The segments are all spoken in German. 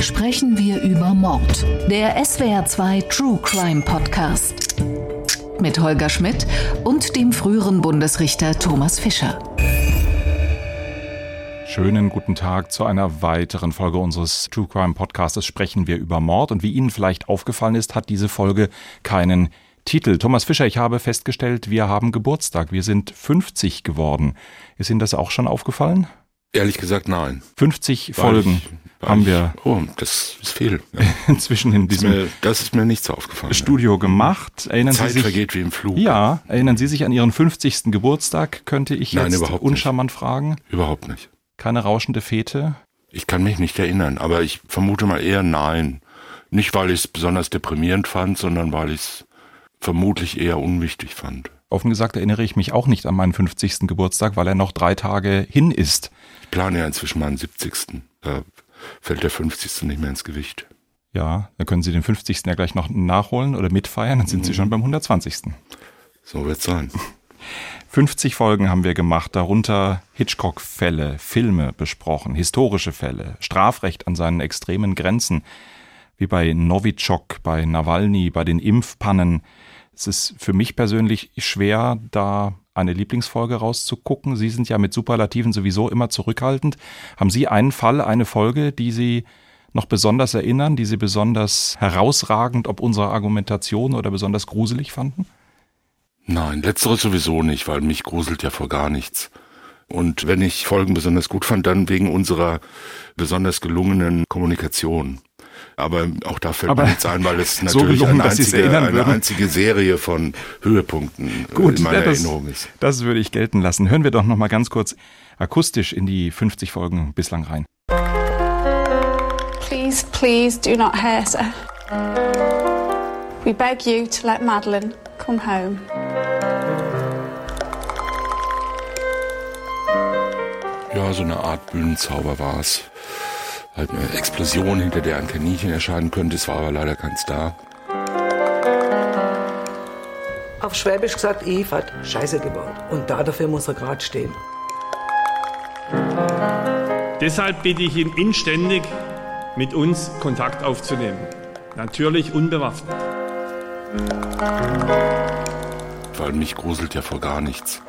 sprechen wir über Mord. Der SWR2 True Crime Podcast. Mit Holger Schmidt und dem früheren Bundesrichter Thomas Fischer. Schönen guten Tag zu einer weiteren Folge unseres True Crime Podcasts. Sprechen wir über Mord. Und wie Ihnen vielleicht aufgefallen ist, hat diese Folge keinen Titel. Thomas Fischer, ich habe festgestellt, wir haben Geburtstag. Wir sind 50 geworden. Ist Ihnen das auch schon aufgefallen? Ehrlich gesagt, nein. 50 war Folgen ich, haben wir. Oh, das ist viel. Ja. Inzwischen in diesem. Das ist, mir, das ist mir nicht so aufgefallen. Studio ja. gemacht. Erinnern Zeit Sie sich, vergeht wie im Flug. Ja, erinnern Sie sich an Ihren 50. Geburtstag? Könnte ich nein, jetzt uncharmant nicht. fragen? Überhaupt nicht. Keine rauschende Fete? Ich kann mich nicht erinnern, aber ich vermute mal eher nein. Nicht, weil ich es besonders deprimierend fand, sondern weil ich es vermutlich eher unwichtig fand. Offen gesagt erinnere ich mich auch nicht an meinen 50. Geburtstag, weil er noch drei Tage hin ist. Ich plane ja inzwischen meinen 70. Da fällt der 50. nicht mehr ins Gewicht. Ja, dann können Sie den 50. ja gleich noch nachholen oder mitfeiern, dann sind mhm. Sie schon beim 120. So wird's sein. 50 Folgen haben wir gemacht, darunter Hitchcock-Fälle, Filme besprochen, historische Fälle, Strafrecht an seinen extremen Grenzen, wie bei Novichok, bei Nawalny, bei den Impfpannen. Es ist für mich persönlich schwer, da eine Lieblingsfolge rauszugucken. Sie sind ja mit Superlativen sowieso immer zurückhaltend. Haben Sie einen Fall, eine Folge, die Sie noch besonders erinnern, die Sie besonders herausragend, ob unserer Argumentation oder besonders gruselig fanden? Nein, letzteres sowieso nicht, weil mich gruselt ja vor gar nichts. Und wenn ich Folgen besonders gut fand, dann wegen unserer besonders gelungenen Kommunikation. Aber auch da fällt Aber mir nichts ein, weil es natürlich so gelungen, eine, einzige, eine einzige, Serie von Höhepunkten äh, Gut, in meiner ja, das, Erinnerung ist. Das würde ich gelten lassen. Hören wir doch noch mal ganz kurz akustisch in die 50 Folgen bislang rein. Please, please do not hurt her. We beg you to let Madeline come home. Ja, so eine Art Bühnenzauber war es halt eine Explosion, hinter der ein Kaninchen erscheinen könnte. Es war aber leider keins da. Auf Schwäbisch gesagt, Eve hat Scheiße gebaut. Und da dafür muss er gerade stehen. Deshalb bitte ich ihn inständig, mit uns Kontakt aufzunehmen. Natürlich unbewaffnet. Weil mich gruselt ja vor gar nichts.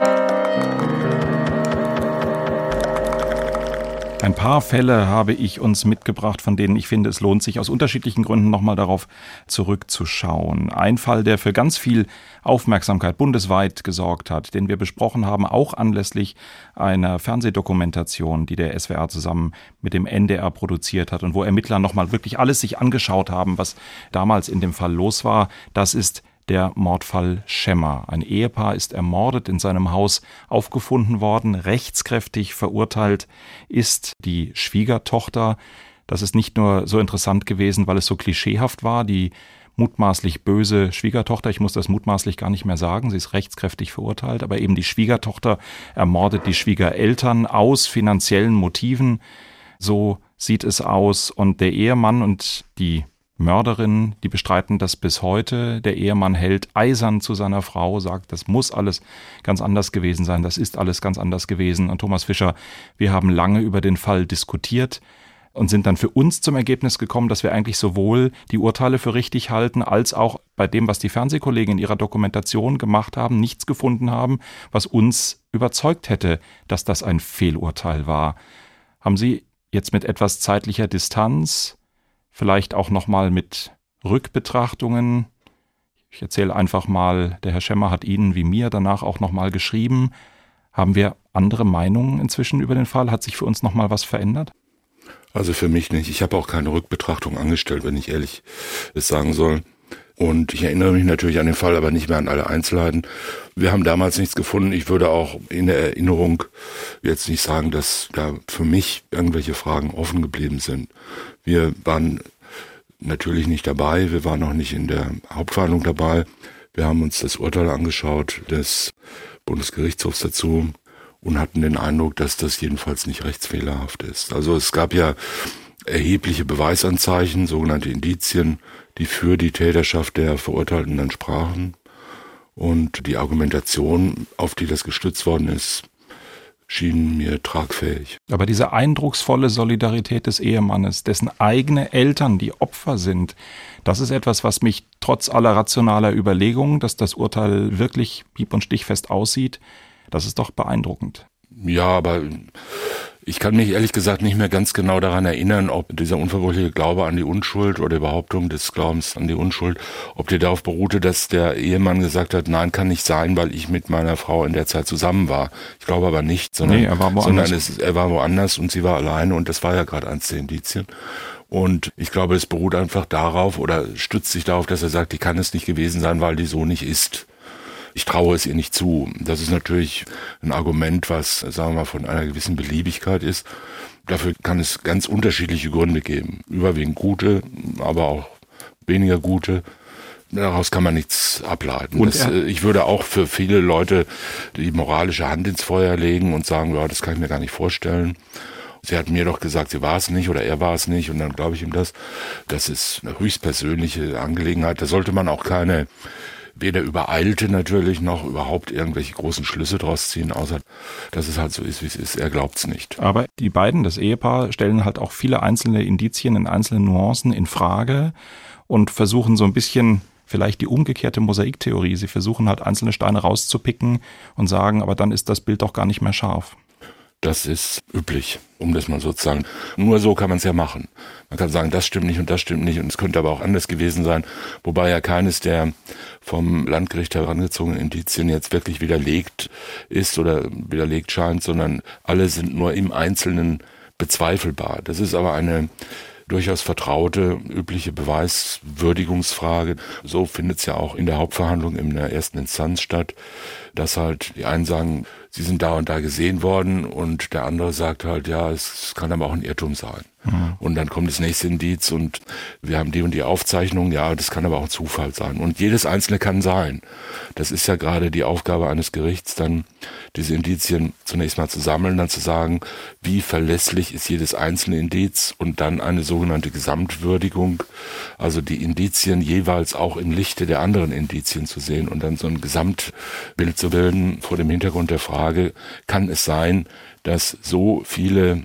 Ein paar Fälle habe ich uns mitgebracht, von denen ich finde, es lohnt sich aus unterschiedlichen Gründen nochmal darauf zurückzuschauen. Ein Fall, der für ganz viel Aufmerksamkeit bundesweit gesorgt hat, den wir besprochen haben, auch anlässlich einer Fernsehdokumentation, die der SWR zusammen mit dem NDR produziert hat und wo Ermittler nochmal wirklich alles sich angeschaut haben, was damals in dem Fall los war. Das ist der Mordfall Schemmer. Ein Ehepaar ist ermordet in seinem Haus aufgefunden worden, rechtskräftig verurteilt ist die Schwiegertochter. Das ist nicht nur so interessant gewesen, weil es so klischeehaft war, die mutmaßlich böse Schwiegertochter, ich muss das mutmaßlich gar nicht mehr sagen, sie ist rechtskräftig verurteilt, aber eben die Schwiegertochter ermordet die Schwiegereltern aus finanziellen Motiven. So sieht es aus. Und der Ehemann und die Mörderin, die bestreiten das bis heute. Der Ehemann hält eisern zu seiner Frau, sagt, das muss alles ganz anders gewesen sein, das ist alles ganz anders gewesen. Und Thomas Fischer, wir haben lange über den Fall diskutiert und sind dann für uns zum Ergebnis gekommen, dass wir eigentlich sowohl die Urteile für richtig halten, als auch bei dem, was die Fernsehkollegen in ihrer Dokumentation gemacht haben, nichts gefunden haben, was uns überzeugt hätte, dass das ein Fehlurteil war. Haben Sie jetzt mit etwas zeitlicher Distanz vielleicht auch nochmal mit Rückbetrachtungen. Ich erzähle einfach mal, der Herr Schemmer hat Ihnen wie mir danach auch nochmal geschrieben. Haben wir andere Meinungen inzwischen über den Fall? Hat sich für uns nochmal was verändert? Also für mich nicht. Ich habe auch keine Rückbetrachtung angestellt, wenn ich ehrlich es sagen soll. Und ich erinnere mich natürlich an den Fall, aber nicht mehr an alle Einzelheiten. Wir haben damals nichts gefunden. Ich würde auch in der Erinnerung jetzt nicht sagen, dass da für mich irgendwelche Fragen offen geblieben sind. Wir waren natürlich nicht dabei. Wir waren noch nicht in der Hauptverhandlung dabei. Wir haben uns das Urteil angeschaut des Bundesgerichtshofs dazu und hatten den Eindruck, dass das jedenfalls nicht rechtsfehlerhaft ist. Also es gab ja erhebliche Beweisanzeichen, sogenannte Indizien, die für die Täterschaft der Verurteilten dann sprachen. Und die Argumentation, auf die das gestützt worden ist, schien mir tragfähig. Aber diese eindrucksvolle Solidarität des Ehemannes, dessen eigene Eltern die Opfer sind, das ist etwas, was mich trotz aller rationaler Überlegungen, dass das Urteil wirklich hieb- und stichfest aussieht, das ist doch beeindruckend. Ja, aber ich kann mich ehrlich gesagt nicht mehr ganz genau daran erinnern, ob dieser unverbrüchliche Glaube an die Unschuld oder die Behauptung des Glaubens an die Unschuld, ob der darauf beruhte, dass der Ehemann gesagt hat, nein, kann nicht sein, weil ich mit meiner Frau in der Zeit zusammen war. Ich glaube aber nicht, sondern, nee, er, war sondern es, er war woanders und sie war alleine und das war ja gerade eins der Indizien. Und ich glaube, es beruht einfach darauf oder stützt sich darauf, dass er sagt, die kann es nicht gewesen sein, weil die so nicht ist ich traue es ihr nicht zu. Das ist natürlich ein Argument, was, sagen wir mal, von einer gewissen Beliebigkeit ist. Dafür kann es ganz unterschiedliche Gründe geben. Überwiegend gute, aber auch weniger gute. Daraus kann man nichts ableiten. Das, äh, ich würde auch für viele Leute die moralische Hand ins Feuer legen und sagen, ja, das kann ich mir gar nicht vorstellen. Sie hat mir doch gesagt, sie war es nicht oder er war es nicht und dann glaube ich ihm das. Das ist eine höchstpersönliche Angelegenheit. Da sollte man auch keine weder übereilte natürlich noch überhaupt irgendwelche großen Schlüsse draus ziehen, außer dass es halt so ist, wie es ist. Er glaubt es nicht. Aber die beiden, das Ehepaar, stellen halt auch viele einzelne Indizien in einzelnen Nuancen in Frage und versuchen so ein bisschen vielleicht die umgekehrte Mosaiktheorie. Sie versuchen halt einzelne Steine rauszupicken und sagen, aber dann ist das Bild doch gar nicht mehr scharf. Das ist üblich, um das mal sozusagen. Nur so kann man es ja machen. Man kann sagen, das stimmt nicht und das stimmt nicht und es könnte aber auch anders gewesen sein, wobei ja keines der vom Landgericht herangezogenen Indizien jetzt wirklich widerlegt ist oder widerlegt scheint, sondern alle sind nur im Einzelnen bezweifelbar. Das ist aber eine durchaus vertraute, übliche Beweiswürdigungsfrage. So findet es ja auch in der Hauptverhandlung in der ersten Instanz statt, dass halt die einen sagen, sie sind da und da gesehen worden und der andere sagt halt, ja, es kann aber auch ein Irrtum sein. Mhm. Und dann kommt das nächste Indiz und wir haben die und die Aufzeichnung, ja, das kann aber auch ein Zufall sein. Und jedes einzelne kann sein. Das ist ja gerade die Aufgabe eines Gerichts, dann diese Indizien zunächst mal zu sammeln, dann zu sagen, wie verlässlich ist jedes einzelne Indiz und dann eine sogenannte Gesamtwürdigung, also die Indizien jeweils auch im Lichte der anderen Indizien zu sehen und dann so ein Gesamtbild zu bilden vor dem Hintergrund der Frage, kann es sein, dass so viele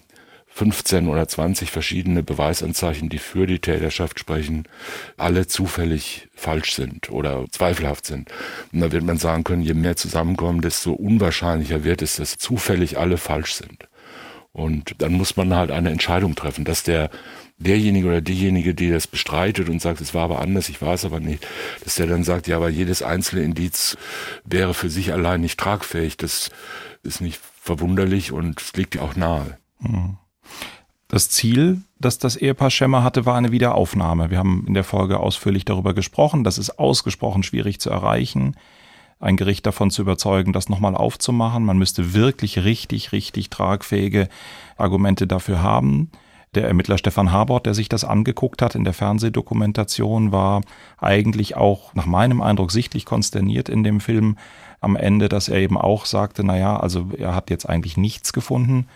15 oder 20 verschiedene Beweisanzeichen, die für die Täterschaft sprechen, alle zufällig falsch sind oder zweifelhaft sind. Und da wird man sagen können, je mehr zusammenkommen, desto unwahrscheinlicher wird es, dass zufällig alle falsch sind. Und dann muss man halt eine Entscheidung treffen, dass der derjenige oder diejenige, die das bestreitet und sagt, es war aber anders, ich war es aber nicht, dass der dann sagt, ja, aber jedes einzelne Indiz wäre für sich allein nicht tragfähig. Das ist nicht verwunderlich und liegt ja auch nahe. Hm. Das Ziel, das das Ehepaar Schemmer hatte, war eine Wiederaufnahme. Wir haben in der Folge ausführlich darüber gesprochen. Das ist ausgesprochen schwierig zu erreichen, ein Gericht davon zu überzeugen, das nochmal aufzumachen. Man müsste wirklich richtig, richtig tragfähige Argumente dafür haben. Der Ermittler Stefan Habort, der sich das angeguckt hat in der Fernsehdokumentation, war eigentlich auch nach meinem Eindruck sichtlich konsterniert in dem Film am Ende, dass er eben auch sagte, naja, also er hat jetzt eigentlich nichts gefunden,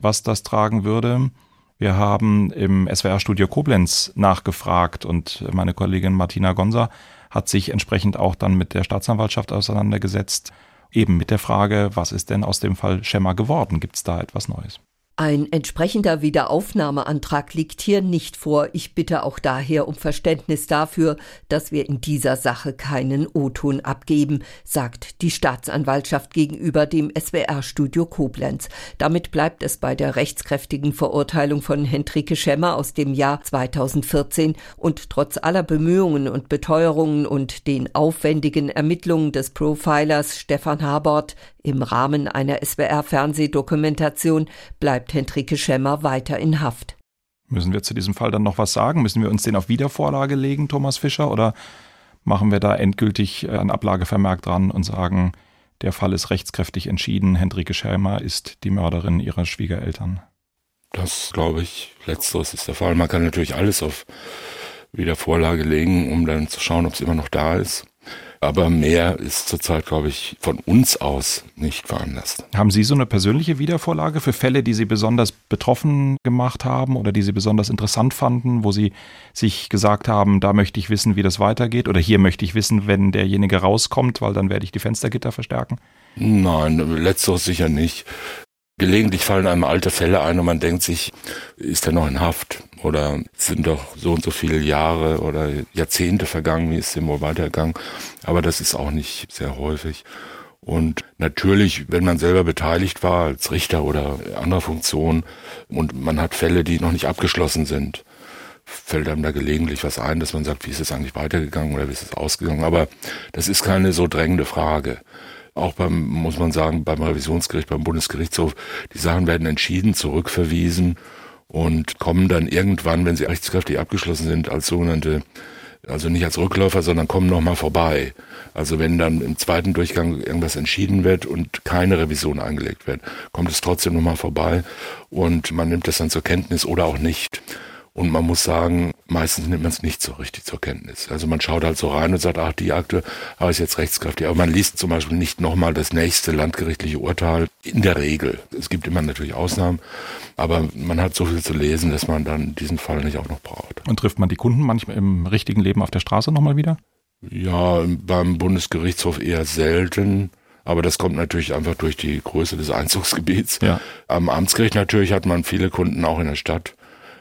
was das tragen würde. Wir haben im SWR-Studio Koblenz nachgefragt und meine Kollegin Martina Gonza hat sich entsprechend auch dann mit der Staatsanwaltschaft auseinandergesetzt, eben mit der Frage, was ist denn aus dem Fall Schemmer geworden? Gibt es da etwas Neues? Ein entsprechender Wiederaufnahmeantrag liegt hier nicht vor. Ich bitte auch daher um Verständnis dafür, dass wir in dieser Sache keinen O-Ton abgeben, sagt die Staatsanwaltschaft gegenüber dem SWR-Studio Koblenz. Damit bleibt es bei der rechtskräftigen Verurteilung von Hendrike Schemmer aus dem Jahr 2014 und trotz aller Bemühungen und Beteuerungen und den aufwendigen Ermittlungen des Profilers Stefan Habort im Rahmen einer SWR-Fernsehdokumentation bleibt Hendrike Schemmer weiter in Haft. Müssen wir zu diesem Fall dann noch was sagen? Müssen wir uns den auf Wiedervorlage legen, Thomas Fischer, oder machen wir da endgültig ein Ablagevermerk dran und sagen, der Fall ist rechtskräftig entschieden, Hendrike Schemmer ist die Mörderin ihrer Schwiegereltern? Das glaube ich, letzteres ist der Fall. Man kann natürlich alles auf Wiedervorlage legen, um dann zu schauen, ob es immer noch da ist. Aber mehr ist zurzeit, glaube ich, von uns aus nicht veranlasst. Haben Sie so eine persönliche Wiedervorlage für Fälle, die Sie besonders betroffen gemacht haben oder die Sie besonders interessant fanden, wo Sie sich gesagt haben, da möchte ich wissen, wie das weitergeht oder hier möchte ich wissen, wenn derjenige rauskommt, weil dann werde ich die Fenstergitter verstärken? Nein, letzteres sicher nicht. Gelegentlich fallen einem alte Fälle ein und man denkt sich, ist er noch in Haft? Oder sind doch so und so viele Jahre oder Jahrzehnte vergangen, wie ist dem wohl weitergegangen? Aber das ist auch nicht sehr häufig. Und natürlich, wenn man selber beteiligt war als Richter oder anderer Funktion und man hat Fälle, die noch nicht abgeschlossen sind, fällt einem da gelegentlich was ein, dass man sagt, wie ist es eigentlich weitergegangen oder wie ist es ausgegangen. Aber das ist keine so drängende Frage. Auch beim, muss man sagen, beim Revisionsgericht, beim Bundesgerichtshof, die Sachen werden entschieden, zurückverwiesen und kommen dann irgendwann, wenn sie rechtskräftig abgeschlossen sind, als sogenannte also nicht als Rückläufer, sondern kommen nochmal vorbei. Also wenn dann im zweiten Durchgang irgendwas entschieden wird und keine Revision eingelegt wird, kommt es trotzdem nochmal vorbei und man nimmt das dann zur Kenntnis oder auch nicht. Und man muss sagen, meistens nimmt man es nicht so richtig zur Kenntnis. Also man schaut halt so rein und sagt, ach, die Akte aber ist jetzt rechtskräftig. Aber man liest zum Beispiel nicht nochmal das nächste landgerichtliche Urteil. In der Regel. Es gibt immer natürlich Ausnahmen. Aber man hat so viel zu lesen, dass man dann diesen Fall nicht auch noch braucht. Und trifft man die Kunden manchmal im richtigen Leben auf der Straße nochmal wieder? Ja, beim Bundesgerichtshof eher selten. Aber das kommt natürlich einfach durch die Größe des Einzugsgebiets. Ja. Am Amtsgericht natürlich hat man viele Kunden auch in der Stadt.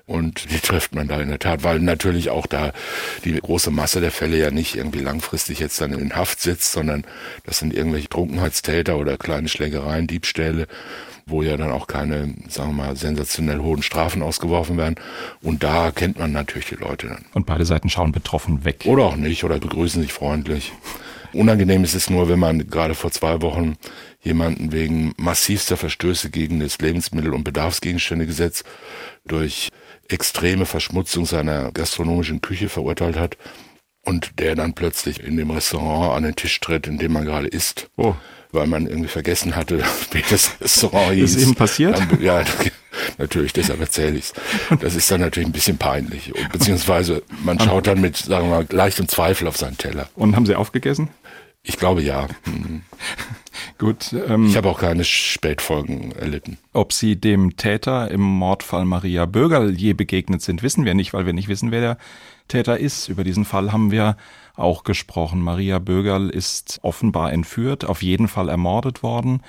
Und die trifft man da in der Tat, weil natürlich auch da die große Masse der Fälle ja nicht irgendwie langfristig jetzt dann in Haft sitzt, sondern das sind irgendwelche Trunkenheitstäter oder kleine Schlägereien, Diebstähle, wo ja dann auch keine, sagen wir mal, sensationell hohen Strafen ausgeworfen werden. Und da kennt man natürlich die Leute dann. Und beide Seiten schauen betroffen weg. Oder auch nicht, oder begrüßen sich freundlich. Unangenehm ist es nur, wenn man gerade vor zwei Wochen jemanden wegen massivster Verstöße gegen das Lebensmittel- und Bedarfsgegenständegesetz durch extreme Verschmutzung seiner gastronomischen Küche verurteilt hat und der dann plötzlich in dem Restaurant an den Tisch tritt, in dem man gerade isst. Oh. Weil man irgendwie vergessen hatte, wie das Restaurant hieß. Ist eben passiert? Dann, ja, natürlich, deshalb erzähle ich's. Das ist dann natürlich ein bisschen peinlich. Und, beziehungsweise man schaut dann mit, sagen wir mal, leichtem Zweifel auf seinen Teller. Und haben Sie aufgegessen? Ich glaube ja. Mhm. Gut. Ähm, ich habe auch keine Spätfolgen erlitten. Ob Sie dem Täter im Mordfall Maria Bürgerl je begegnet sind, wissen wir nicht, weil wir nicht wissen, wer der Täter ist. Über diesen Fall haben wir auch gesprochen. Maria Bürgerl ist offenbar entführt, auf jeden Fall ermordet worden.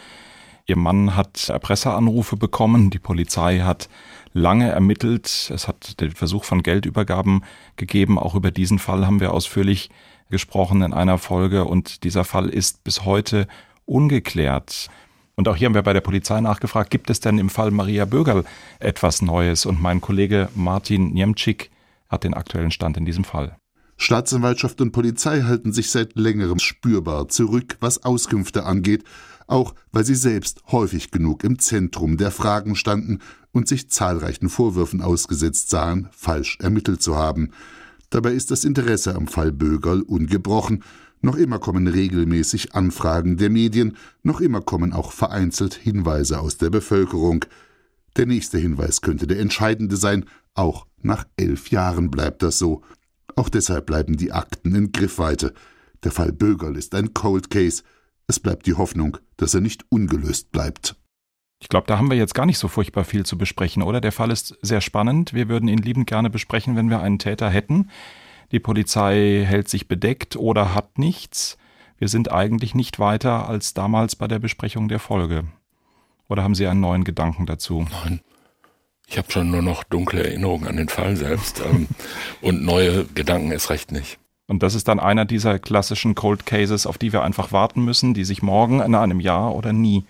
Ihr Mann hat Erpresseranrufe bekommen. Die Polizei hat lange ermittelt. Es hat den Versuch von Geldübergaben gegeben. Auch über diesen Fall haben wir ausführlich gesprochen in einer Folge und dieser Fall ist bis heute ungeklärt. Und auch hier haben wir bei der Polizei nachgefragt, gibt es denn im Fall Maria Bögerl etwas Neues? Und mein Kollege Martin Niemczyk hat den aktuellen Stand in diesem Fall. Staatsanwaltschaft und Polizei halten sich seit längerem spürbar zurück, was Auskünfte angeht, auch weil sie selbst häufig genug im Zentrum der Fragen standen und sich zahlreichen Vorwürfen ausgesetzt sahen, falsch ermittelt zu haben. Dabei ist das Interesse am Fall Bögerl ungebrochen. Noch immer kommen regelmäßig Anfragen der Medien, noch immer kommen auch vereinzelt Hinweise aus der Bevölkerung. Der nächste Hinweis könnte der entscheidende sein, auch nach elf Jahren bleibt das so. Auch deshalb bleiben die Akten in Griffweite. Der Fall Bögerl ist ein Cold Case. Es bleibt die Hoffnung, dass er nicht ungelöst bleibt. Ich glaube, da haben wir jetzt gar nicht so furchtbar viel zu besprechen, oder? Der Fall ist sehr spannend. Wir würden ihn liebend gerne besprechen, wenn wir einen Täter hätten. Die Polizei hält sich bedeckt oder hat nichts. Wir sind eigentlich nicht weiter als damals bei der Besprechung der Folge. Oder haben Sie einen neuen Gedanken dazu? Nein. Ich habe schon nur noch dunkle Erinnerungen an den Fall selbst ähm, und neue Gedanken erst recht nicht. Und das ist dann einer dieser klassischen Cold Cases, auf die wir einfach warten müssen, die sich morgen in einem Jahr oder nie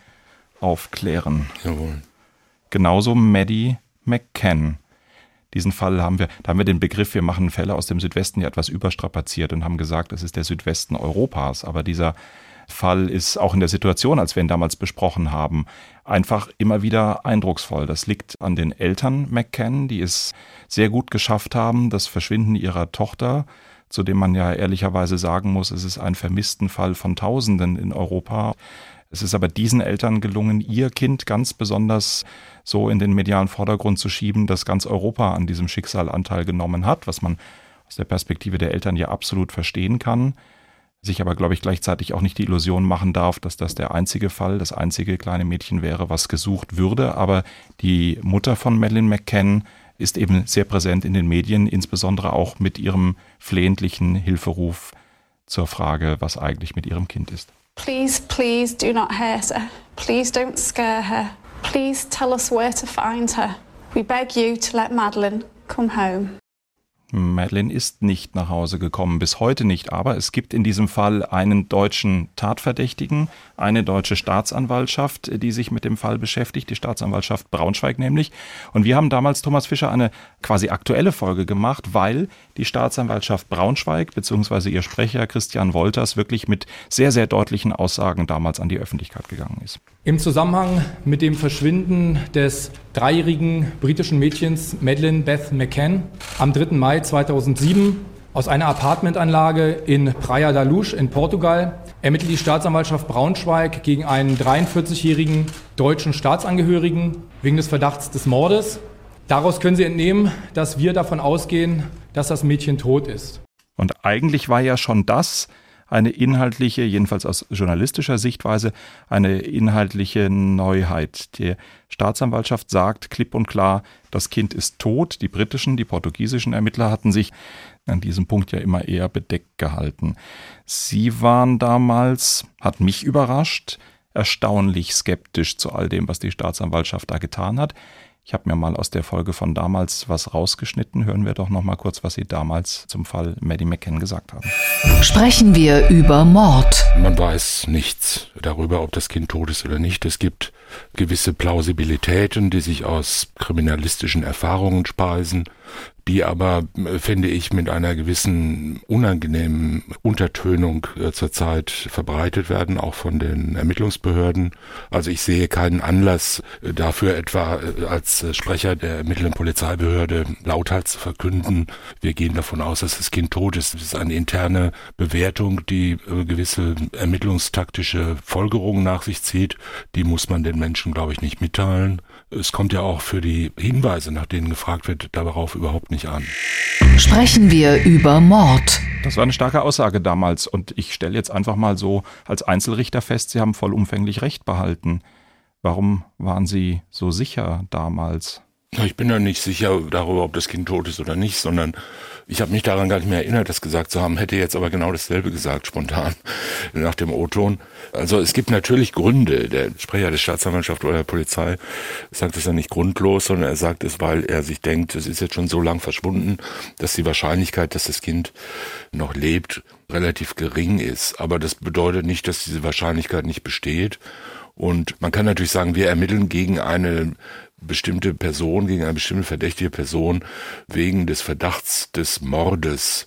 aufklären. Jawohl. Genauso Maddie McCann. Diesen Fall haben wir, da haben wir den Begriff, wir machen Fälle aus dem Südwesten ja etwas überstrapaziert und haben gesagt, es ist der Südwesten Europas. Aber dieser Fall ist auch in der Situation, als wir ihn damals besprochen haben, einfach immer wieder eindrucksvoll. Das liegt an den Eltern McCann, die es sehr gut geschafft haben, das Verschwinden ihrer Tochter, zu dem man ja ehrlicherweise sagen muss, es ist ein vermissten Fall von Tausenden in Europa, es ist aber diesen Eltern gelungen, ihr Kind ganz besonders so in den medialen Vordergrund zu schieben, dass ganz Europa an diesem Schicksal Anteil genommen hat, was man aus der Perspektive der Eltern ja absolut verstehen kann, sich aber, glaube ich, gleichzeitig auch nicht die Illusion machen darf, dass das der einzige Fall, das einzige kleine Mädchen wäre, was gesucht würde. Aber die Mutter von Madeleine McCann ist eben sehr präsent in den Medien, insbesondere auch mit ihrem flehentlichen Hilferuf zur Frage, was eigentlich mit ihrem Kind ist. Please, please do not hurt her. Please don't scare her. Please tell us where to find her. We beg you to let Madeline come home. Madeleine ist nicht nach Hause gekommen, bis heute nicht, aber es gibt in diesem Fall einen deutschen Tatverdächtigen, eine deutsche Staatsanwaltschaft, die sich mit dem Fall beschäftigt, die Staatsanwaltschaft Braunschweig nämlich. Und wir haben damals, Thomas Fischer, eine quasi aktuelle Folge gemacht, weil die Staatsanwaltschaft Braunschweig bzw. ihr Sprecher Christian Wolters wirklich mit sehr, sehr deutlichen Aussagen damals an die Öffentlichkeit gegangen ist. Im Zusammenhang mit dem Verschwinden des dreijährigen britischen Mädchens Madeleine Beth McCann am 3. Mai 2007 aus einer Apartmentanlage in Praia da Luz in Portugal ermittelt die Staatsanwaltschaft Braunschweig gegen einen 43-jährigen deutschen Staatsangehörigen wegen des Verdachts des Mordes. Daraus können Sie entnehmen, dass wir davon ausgehen, dass das Mädchen tot ist. Und eigentlich war ja schon das eine inhaltliche, jedenfalls aus journalistischer Sichtweise, eine inhaltliche Neuheit. Die Staatsanwaltschaft sagt klipp und klar, das Kind ist tot. Die britischen, die portugiesischen Ermittler hatten sich an diesem Punkt ja immer eher bedeckt gehalten. Sie waren damals, hat mich überrascht, erstaunlich skeptisch zu all dem, was die Staatsanwaltschaft da getan hat. Ich habe mir mal aus der Folge von damals was rausgeschnitten. Hören wir doch noch mal kurz, was Sie damals zum Fall Maddie McCann gesagt haben. Sprechen wir über Mord. Man weiß nichts darüber, ob das Kind tot ist oder nicht. Es gibt gewisse Plausibilitäten, die sich aus kriminalistischen Erfahrungen speisen die aber, äh, finde ich, mit einer gewissen unangenehmen Untertönung äh, zurzeit verbreitet werden, auch von den Ermittlungsbehörden. Also ich sehe keinen Anlass äh, dafür, etwa als Sprecher der ermittelnden Polizeibehörde lauthals zu verkünden, wir gehen davon aus, dass das Kind tot ist. Das ist eine interne Bewertung, die gewisse ermittlungstaktische Folgerungen nach sich zieht. Die muss man den Menschen, glaube ich, nicht mitteilen. Es kommt ja auch für die Hinweise, nach denen gefragt wird, darauf überhaupt nicht an. Sprechen wir über Mord. Das war eine starke Aussage damals und ich stelle jetzt einfach mal so als Einzelrichter fest, Sie haben vollumfänglich Recht behalten. Warum waren Sie so sicher damals? Ich bin ja nicht sicher darüber, ob das Kind tot ist oder nicht, sondern ich habe mich daran gar nicht mehr erinnert, das gesagt zu haben, hätte jetzt aber genau dasselbe gesagt, spontan, nach dem O-Ton. Also es gibt natürlich Gründe. Der Sprecher der Staatsanwaltschaft oder der Polizei sagt es ja nicht grundlos, sondern er sagt es, weil er sich denkt, es ist jetzt schon so lang verschwunden, dass die Wahrscheinlichkeit, dass das Kind noch lebt, relativ gering ist. Aber das bedeutet nicht, dass diese Wahrscheinlichkeit nicht besteht. Und man kann natürlich sagen, wir ermitteln gegen eine bestimmte Person, gegen eine bestimmte verdächtige Person wegen des Verdachts des Mordes.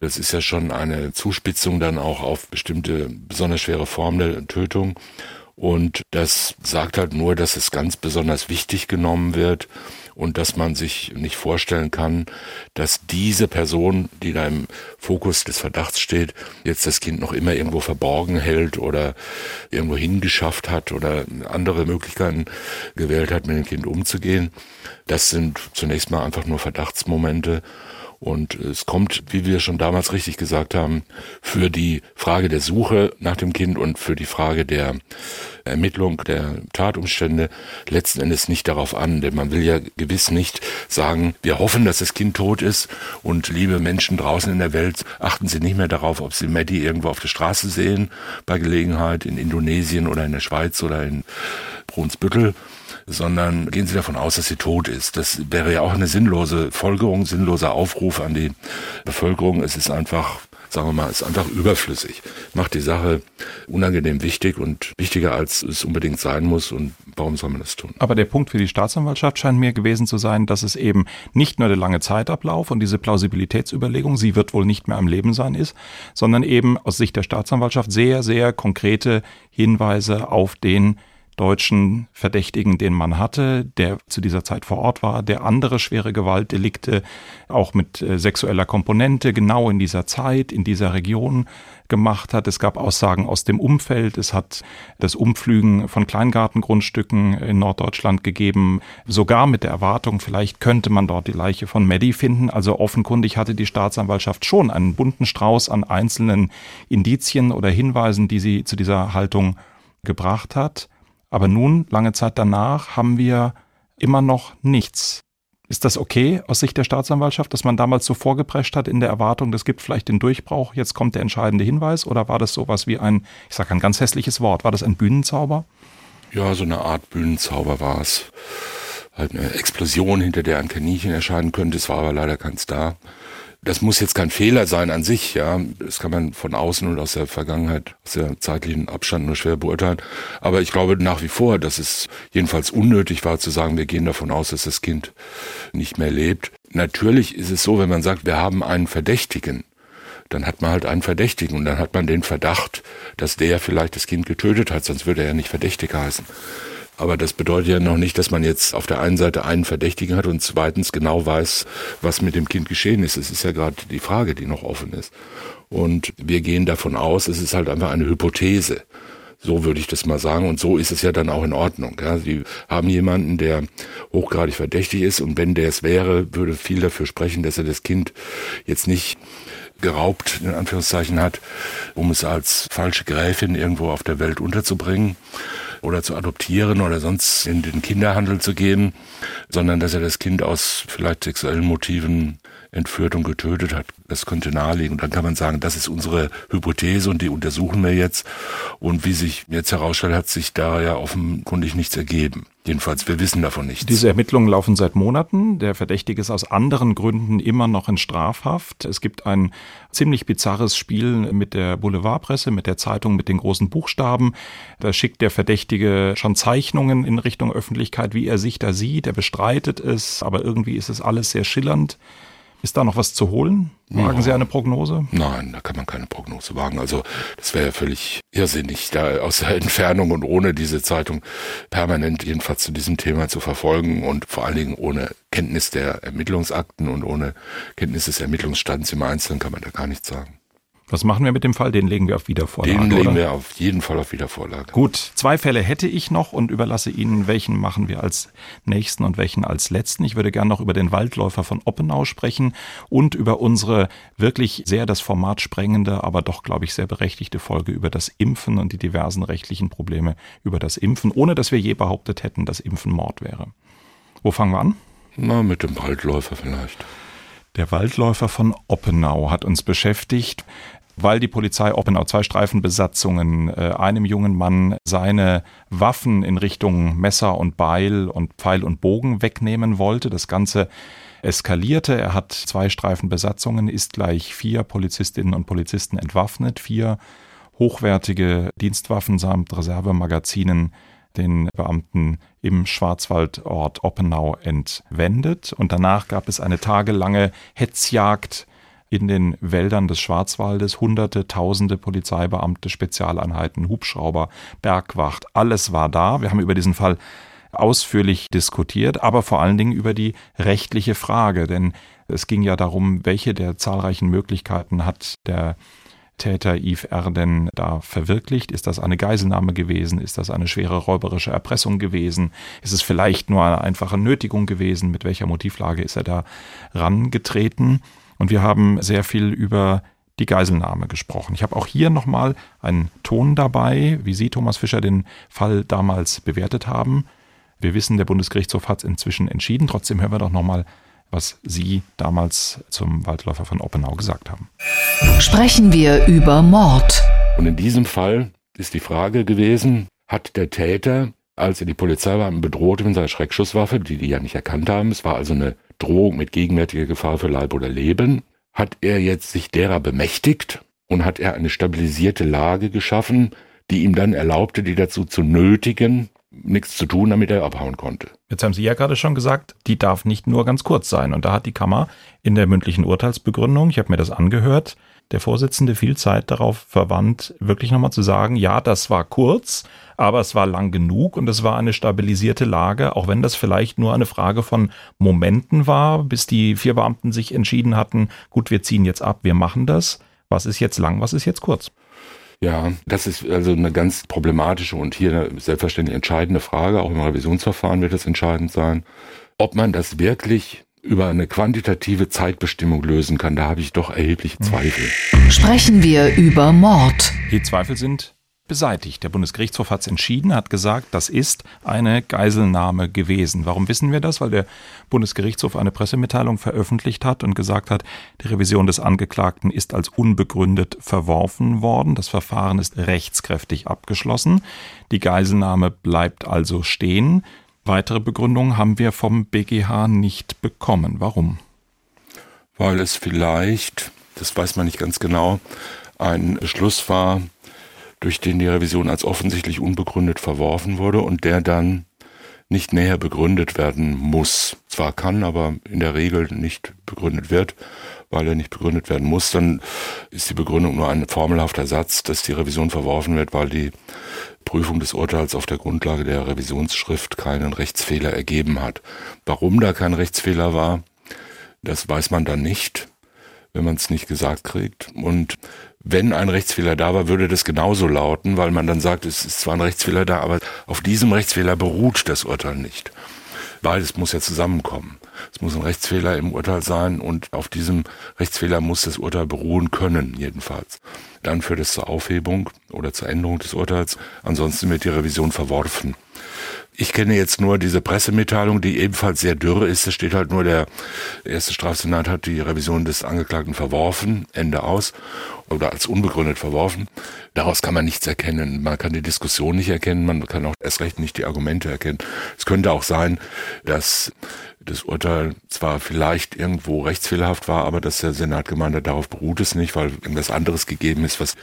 Das ist ja schon eine Zuspitzung dann auch auf bestimmte besonders schwere Formen der Tötung. Und das sagt halt nur, dass es ganz besonders wichtig genommen wird und dass man sich nicht vorstellen kann, dass diese Person, die da im Fokus des Verdachts steht, jetzt das Kind noch immer irgendwo verborgen hält oder irgendwo hingeschafft hat oder andere Möglichkeiten gewählt hat, mit dem Kind umzugehen. Das sind zunächst mal einfach nur Verdachtsmomente und es kommt, wie wir schon damals richtig gesagt haben, für die Frage der Suche nach dem Kind und für die Frage der Ermittlung der Tatumstände letzten Endes nicht darauf an. Denn man will ja gewiss nicht sagen, wir hoffen, dass das Kind tot ist und liebe Menschen draußen in der Welt, achten Sie nicht mehr darauf, ob Sie Maddie irgendwo auf der Straße sehen, bei Gelegenheit in Indonesien oder in der Schweiz oder in Brunsbüttel sondern gehen Sie davon aus, dass sie tot ist. Das wäre ja auch eine sinnlose Folgerung, sinnloser Aufruf an die Bevölkerung. Es ist einfach sagen wir mal, ist einfach überflüssig. Macht die Sache unangenehm wichtig und wichtiger, als es unbedingt sein muss. Und warum soll man das tun? Aber der Punkt für die Staatsanwaltschaft scheint mir gewesen zu sein, dass es eben nicht nur der lange Zeitablauf und diese Plausibilitätsüberlegung, sie wird wohl nicht mehr am Leben sein, ist, sondern eben aus Sicht der Staatsanwaltschaft sehr, sehr konkrete Hinweise auf den deutschen Verdächtigen, den man hatte, der zu dieser Zeit vor Ort war, der andere schwere Gewaltdelikte auch mit äh, sexueller Komponente genau in dieser Zeit, in dieser Region gemacht hat. Es gab Aussagen aus dem Umfeld. Es hat das Umflügen von Kleingartengrundstücken in Norddeutschland gegeben, sogar mit der Erwartung, vielleicht könnte man dort die Leiche von Maddie finden. Also offenkundig hatte die Staatsanwaltschaft schon einen bunten Strauß an einzelnen Indizien oder Hinweisen, die sie zu dieser Haltung gebracht hat. Aber nun, lange Zeit danach, haben wir immer noch nichts. Ist das okay aus Sicht der Staatsanwaltschaft, dass man damals so vorgeprescht hat in der Erwartung, das gibt vielleicht den Durchbruch, jetzt kommt der entscheidende Hinweis? Oder war das sowas wie ein, ich sage ein ganz hässliches Wort, war das ein Bühnenzauber? Ja, so eine Art Bühnenzauber war es. Halt eine Explosion, hinter der ein Kaninchen erscheinen könnte. Es war aber leider keins da. Das muss jetzt kein Fehler sein an sich, ja. Das kann man von außen und aus der Vergangenheit, aus der zeitlichen Abstand nur schwer beurteilen. Aber ich glaube nach wie vor, dass es jedenfalls unnötig war zu sagen, wir gehen davon aus, dass das Kind nicht mehr lebt. Natürlich ist es so, wenn man sagt, wir haben einen Verdächtigen, dann hat man halt einen Verdächtigen und dann hat man den Verdacht, dass der vielleicht das Kind getötet hat, sonst würde er ja nicht Verdächtig heißen. Aber das bedeutet ja noch nicht, dass man jetzt auf der einen Seite einen Verdächtigen hat und zweitens genau weiß, was mit dem Kind geschehen ist. Es ist ja gerade die Frage, die noch offen ist. Und wir gehen davon aus, es ist halt einfach eine Hypothese. So würde ich das mal sagen. Und so ist es ja dann auch in Ordnung. Ja, Sie haben jemanden, der hochgradig verdächtig ist. Und wenn der es wäre, würde viel dafür sprechen, dass er das Kind jetzt nicht geraubt, in Anführungszeichen hat, um es als falsche Gräfin irgendwo auf der Welt unterzubringen oder zu adoptieren oder sonst in den Kinderhandel zu gehen, sondern dass er das Kind aus vielleicht sexuellen Motiven entführt und getötet hat. Das könnte naheliegen. Und dann kann man sagen, das ist unsere Hypothese und die untersuchen wir jetzt. Und wie sich jetzt herausstellt, hat sich da ja offenkundig nichts ergeben. Jedenfalls, wir wissen davon nichts. Diese Ermittlungen laufen seit Monaten. Der Verdächtige ist aus anderen Gründen immer noch in Strafhaft. Es gibt ein ziemlich bizarres Spiel mit der Boulevardpresse, mit der Zeitung, mit den großen Buchstaben. Da schickt der Verdächtige schon Zeichnungen in Richtung Öffentlichkeit, wie er sich da sieht. Er bestreitet es, aber irgendwie ist es alles sehr schillernd. Ist da noch was zu holen? Wagen ja. Sie eine Prognose? Nein, da kann man keine Prognose wagen. Also das wäre ja völlig irrsinnig, da aus der Entfernung und ohne diese Zeitung permanent jedenfalls zu diesem Thema zu verfolgen und vor allen Dingen ohne Kenntnis der Ermittlungsakten und ohne Kenntnis des Ermittlungsstands im Einzelnen kann man da gar nichts sagen. Was machen wir mit dem Fall? Den legen wir auf Wiedervorlage. Den legen oder? wir auf jeden Fall auf Wiedervorlage. Gut, zwei Fälle hätte ich noch und überlasse Ihnen, welchen machen wir als nächsten und welchen als letzten. Ich würde gerne noch über den Waldläufer von Oppenau sprechen und über unsere wirklich sehr das Format sprengende, aber doch, glaube ich, sehr berechtigte Folge über das Impfen und die diversen rechtlichen Probleme über das Impfen, ohne dass wir je behauptet hätten, dass Impfen Mord wäre. Wo fangen wir an? Na, mit dem Waldläufer vielleicht. Der Waldläufer von Oppenau hat uns beschäftigt weil die Polizei Oppenau zwei Streifenbesatzungen äh, einem jungen Mann seine Waffen in Richtung Messer und Beil und Pfeil und Bogen wegnehmen wollte. Das Ganze eskalierte. Er hat zwei Streifenbesatzungen, ist gleich vier Polizistinnen und Polizisten entwaffnet, vier hochwertige Dienstwaffen samt Reservemagazinen den Beamten im Schwarzwaldort Oppenau entwendet. Und danach gab es eine tagelange Hetzjagd in den Wäldern des Schwarzwaldes hunderte, tausende Polizeibeamte, Spezialeinheiten, Hubschrauber, Bergwacht, alles war da. Wir haben über diesen Fall ausführlich diskutiert, aber vor allen Dingen über die rechtliche Frage, denn es ging ja darum, welche der zahlreichen Möglichkeiten hat der Täter Yves R. denn da verwirklicht? Ist das eine Geiselnahme gewesen? Ist das eine schwere räuberische Erpressung gewesen? Ist es vielleicht nur eine einfache Nötigung gewesen? Mit welcher Motivlage ist er da rangetreten? Und wir haben sehr viel über die Geiselnahme gesprochen. Ich habe auch hier nochmal einen Ton dabei, wie Sie, Thomas Fischer, den Fall damals bewertet haben. Wir wissen, der Bundesgerichtshof hat es inzwischen entschieden. Trotzdem hören wir doch nochmal, was Sie damals zum Waldläufer von Oppenau gesagt haben. Sprechen wir über Mord. Und in diesem Fall ist die Frage gewesen, hat der Täter, als er die Polizeibeamten bedrohte mit seiner Schreckschusswaffe, die die ja nicht erkannt haben, es war also eine Drohung mit gegenwärtiger Gefahr für Leib oder Leben, hat er jetzt sich derer bemächtigt und hat er eine stabilisierte Lage geschaffen, die ihm dann erlaubte, die dazu zu nötigen, nichts zu tun, damit er abhauen konnte. Jetzt haben Sie ja gerade schon gesagt, die darf nicht nur ganz kurz sein. Und da hat die Kammer in der mündlichen Urteilsbegründung, ich habe mir das angehört, der Vorsitzende viel Zeit darauf verwandt, wirklich nochmal zu sagen, ja, das war kurz, aber es war lang genug und es war eine stabilisierte Lage, auch wenn das vielleicht nur eine Frage von Momenten war, bis die vier Beamten sich entschieden hatten, gut, wir ziehen jetzt ab, wir machen das. Was ist jetzt lang, was ist jetzt kurz? Ja, das ist also eine ganz problematische und hier selbstverständlich entscheidende Frage. Auch im Revisionsverfahren wird es entscheidend sein, ob man das wirklich über eine quantitative Zeitbestimmung lösen kann. Da habe ich doch erhebliche Zweifel. Sprechen wir über Mord. Die Zweifel sind beseitigt. Der Bundesgerichtshof hat es entschieden, hat gesagt, das ist eine Geiselnahme gewesen. Warum wissen wir das? Weil der Bundesgerichtshof eine Pressemitteilung veröffentlicht hat und gesagt hat, die Revision des Angeklagten ist als unbegründet verworfen worden. Das Verfahren ist rechtskräftig abgeschlossen. Die Geiselnahme bleibt also stehen. Weitere Begründungen haben wir vom BGH nicht bekommen. Warum? Weil es vielleicht, das weiß man nicht ganz genau, ein Beschluss war, durch den die Revision als offensichtlich unbegründet verworfen wurde und der dann nicht näher begründet werden muss. Zwar kann, aber in der Regel nicht begründet wird, weil er nicht begründet werden muss. Dann ist die Begründung nur ein formelhafter Satz, dass die Revision verworfen wird, weil die Prüfung des Urteils auf der Grundlage der Revisionsschrift keinen Rechtsfehler ergeben hat. Warum da kein Rechtsfehler war, das weiß man dann nicht, wenn man es nicht gesagt kriegt. Und wenn ein Rechtsfehler da war, würde das genauso lauten, weil man dann sagt, es ist zwar ein Rechtsfehler da, aber auf diesem Rechtsfehler beruht das Urteil nicht. Beides muss ja zusammenkommen. Es muss ein Rechtsfehler im Urteil sein und auf diesem Rechtsfehler muss das Urteil beruhen können, jedenfalls. Dann führt es zur Aufhebung oder zur Änderung des Urteils. Ansonsten wird die Revision verworfen. Ich kenne jetzt nur diese Pressemitteilung, die ebenfalls sehr dürre ist. Es steht halt nur, der erste Strafsenat hat die Revision des Angeklagten verworfen, Ende aus, oder als unbegründet verworfen. Daraus kann man nichts erkennen. Man kann die Diskussion nicht erkennen, man kann auch erst recht nicht die Argumente erkennen. Es könnte auch sein, dass das Urteil zwar vielleicht irgendwo rechtsfehlerhaft war, aber dass der Senat gemeint hat, darauf beruht es nicht, weil irgendwas anderes gegeben ist, was,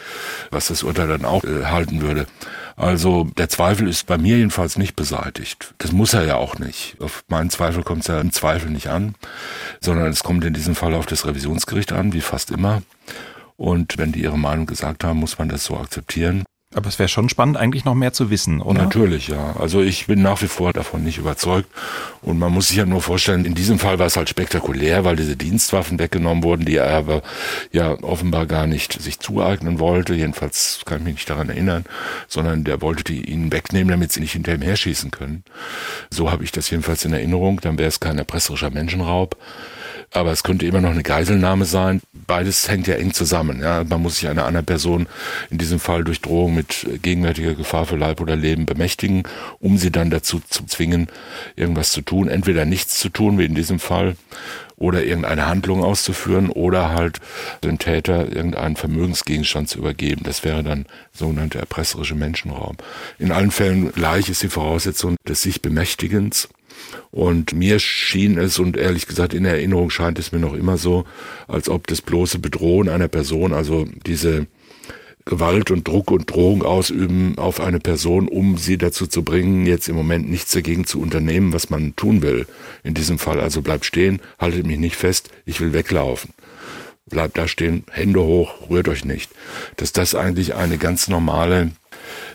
was das Urteil dann auch äh, halten würde. Also der Zweifel ist bei mir jedenfalls nicht beseitigt. Das muss er ja auch nicht. Auf meinen Zweifel kommt es ja im Zweifel nicht an, sondern es kommt in diesem Fall auf das Revisionsgericht an, wie fast immer. Und wenn die ihre Meinung gesagt haben, muss man das so akzeptieren. Aber es wäre schon spannend, eigentlich noch mehr zu wissen, oder? Natürlich, ja. Also ich bin nach wie vor davon nicht überzeugt. Und man muss sich ja nur vorstellen, in diesem Fall war es halt spektakulär, weil diese Dienstwaffen weggenommen wurden, die er aber ja offenbar gar nicht sich zueignen wollte. Jedenfalls kann ich mich nicht daran erinnern, sondern der wollte die ihnen wegnehmen, damit sie nicht hinter ihm herschießen können. So habe ich das jedenfalls in Erinnerung. Dann wäre es kein erpresserischer Menschenraub aber es könnte immer noch eine Geiselnahme sein. Beides hängt ja eng zusammen. Ja. Man muss sich einer anderen Person, in diesem Fall durch Drohung mit gegenwärtiger Gefahr für Leib oder Leben bemächtigen, um sie dann dazu zu zwingen, irgendwas zu tun. Entweder nichts zu tun, wie in diesem Fall, oder irgendeine Handlung auszuführen oder halt den Täter irgendeinen Vermögensgegenstand zu übergeben. Das wäre dann sogenannte erpresserische Menschenraum. In allen Fällen gleich ist die Voraussetzung des sich Bemächtigens und mir schien es, und ehrlich gesagt in Erinnerung scheint es mir noch immer so, als ob das bloße Bedrohen einer Person, also diese Gewalt und Druck und Drohung ausüben auf eine Person, um sie dazu zu bringen, jetzt im Moment nichts dagegen zu unternehmen, was man tun will. In diesem Fall also bleibt stehen, haltet mich nicht fest, ich will weglaufen. Bleibt da stehen, Hände hoch, rührt euch nicht. Dass das eigentlich eine ganz normale,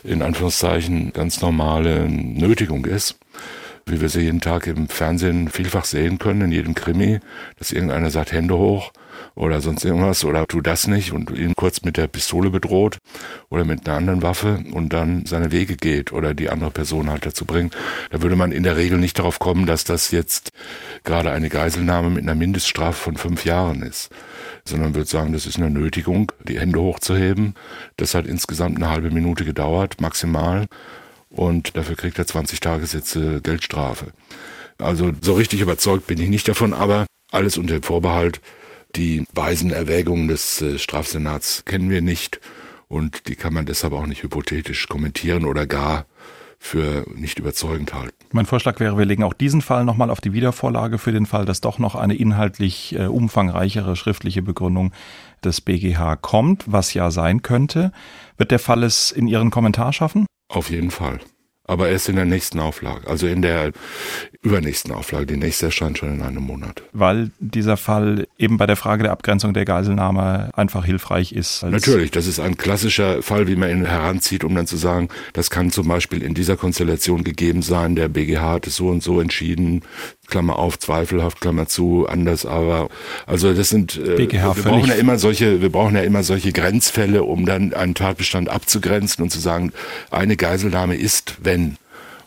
in Anführungszeichen, ganz normale Nötigung ist wie wir sie jeden Tag im Fernsehen vielfach sehen können, in jedem Krimi, dass irgendeiner sagt Hände hoch oder sonst irgendwas oder tu das nicht und ihn kurz mit der Pistole bedroht oder mit einer anderen Waffe und dann seine Wege geht oder die andere Person halt dazu bringt. Da würde man in der Regel nicht darauf kommen, dass das jetzt gerade eine Geiselnahme mit einer Mindeststrafe von fünf Jahren ist sondern würde sagen, das ist eine Nötigung, die Hände hochzuheben. Das hat insgesamt eine halbe Minute gedauert, maximal und dafür kriegt er 20 Tagessätze Geldstrafe. Also so richtig überzeugt bin ich nicht davon, aber alles unter dem Vorbehalt. Die weisen Erwägungen des äh, Strafsenats kennen wir nicht und die kann man deshalb auch nicht hypothetisch kommentieren oder gar für nicht überzeugend halten. Mein Vorschlag wäre, wir legen auch diesen Fall nochmal auf die Wiedervorlage für den Fall, dass doch noch eine inhaltlich äh, umfangreichere schriftliche Begründung des BGH kommt, was ja sein könnte. Wird der Fall es in Ihren Kommentar schaffen? Auf jeden Fall. Aber erst in der nächsten Auflage, also in der übernächsten Auflage. Die nächste erscheint schon in einem Monat. Weil dieser Fall eben bei der Frage der Abgrenzung der Geiselnahme einfach hilfreich ist. Natürlich, das ist ein klassischer Fall, wie man ihn heranzieht, um dann zu sagen, das kann zum Beispiel in dieser Konstellation gegeben sein, der BGH hat es so und so entschieden, Klammer auf, zweifelhaft, Klammer zu, anders, aber also das sind äh, BGH wir brauchen ja immer solche, wir brauchen ja immer solche Grenzfälle, um dann einen Tatbestand abzugrenzen und zu sagen, eine Geiselnahme ist, wenn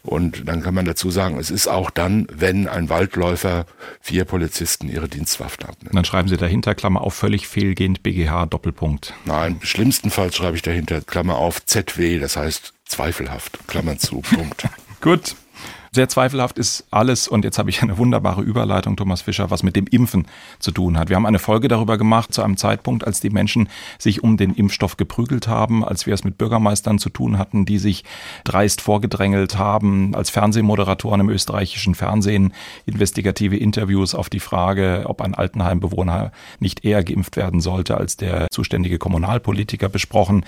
Und dann kann man dazu sagen, es ist auch dann, wenn ein Waldläufer vier Polizisten ihre Dienstwaffen abnimmt. dann schreiben Sie dahinter, Klammer auf, völlig fehlgehend BGH, Doppelpunkt. Nein, schlimmstenfalls schreibe ich dahinter, Klammer auf, ZW, das heißt zweifelhaft, Klammern zu, Punkt. Gut. Sehr zweifelhaft ist alles, und jetzt habe ich eine wunderbare Überleitung, Thomas Fischer, was mit dem Impfen zu tun hat. Wir haben eine Folge darüber gemacht, zu einem Zeitpunkt, als die Menschen sich um den Impfstoff geprügelt haben, als wir es mit Bürgermeistern zu tun hatten, die sich dreist vorgedrängelt haben, als Fernsehmoderatoren im österreichischen Fernsehen investigative Interviews auf die Frage, ob ein Altenheimbewohner nicht eher geimpft werden sollte als der zuständige Kommunalpolitiker besprochen.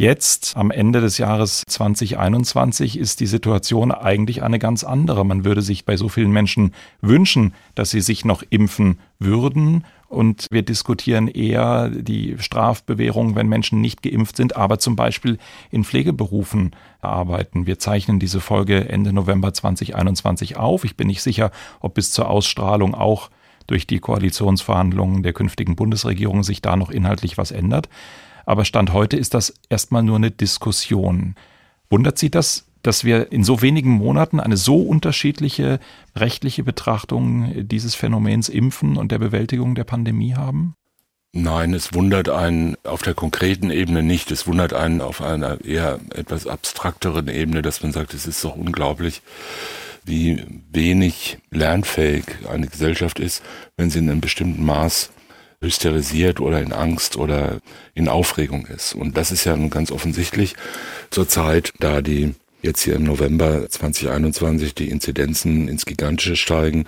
Jetzt, am Ende des Jahres 2021, ist die Situation eigentlich eine ganz andere. Man würde sich bei so vielen Menschen wünschen, dass sie sich noch impfen würden. Und wir diskutieren eher die Strafbewährung, wenn Menschen nicht geimpft sind, aber zum Beispiel in Pflegeberufen arbeiten. Wir zeichnen diese Folge Ende November 2021 auf. Ich bin nicht sicher, ob bis zur Ausstrahlung auch durch die Koalitionsverhandlungen der künftigen Bundesregierung sich da noch inhaltlich was ändert. Aber Stand heute ist das erstmal nur eine Diskussion. Wundert Sie das, dass wir in so wenigen Monaten eine so unterschiedliche rechtliche Betrachtung dieses Phänomens Impfen und der Bewältigung der Pandemie haben? Nein, es wundert einen auf der konkreten Ebene nicht. Es wundert einen auf einer eher etwas abstrakteren Ebene, dass man sagt, es ist doch unglaublich, wie wenig lernfähig eine Gesellschaft ist, wenn sie in einem bestimmten Maß hysterisiert oder in Angst oder in Aufregung ist. Und das ist ja nun ganz offensichtlich zur Zeit, da die jetzt hier im November 2021 die Inzidenzen ins Gigantische steigen,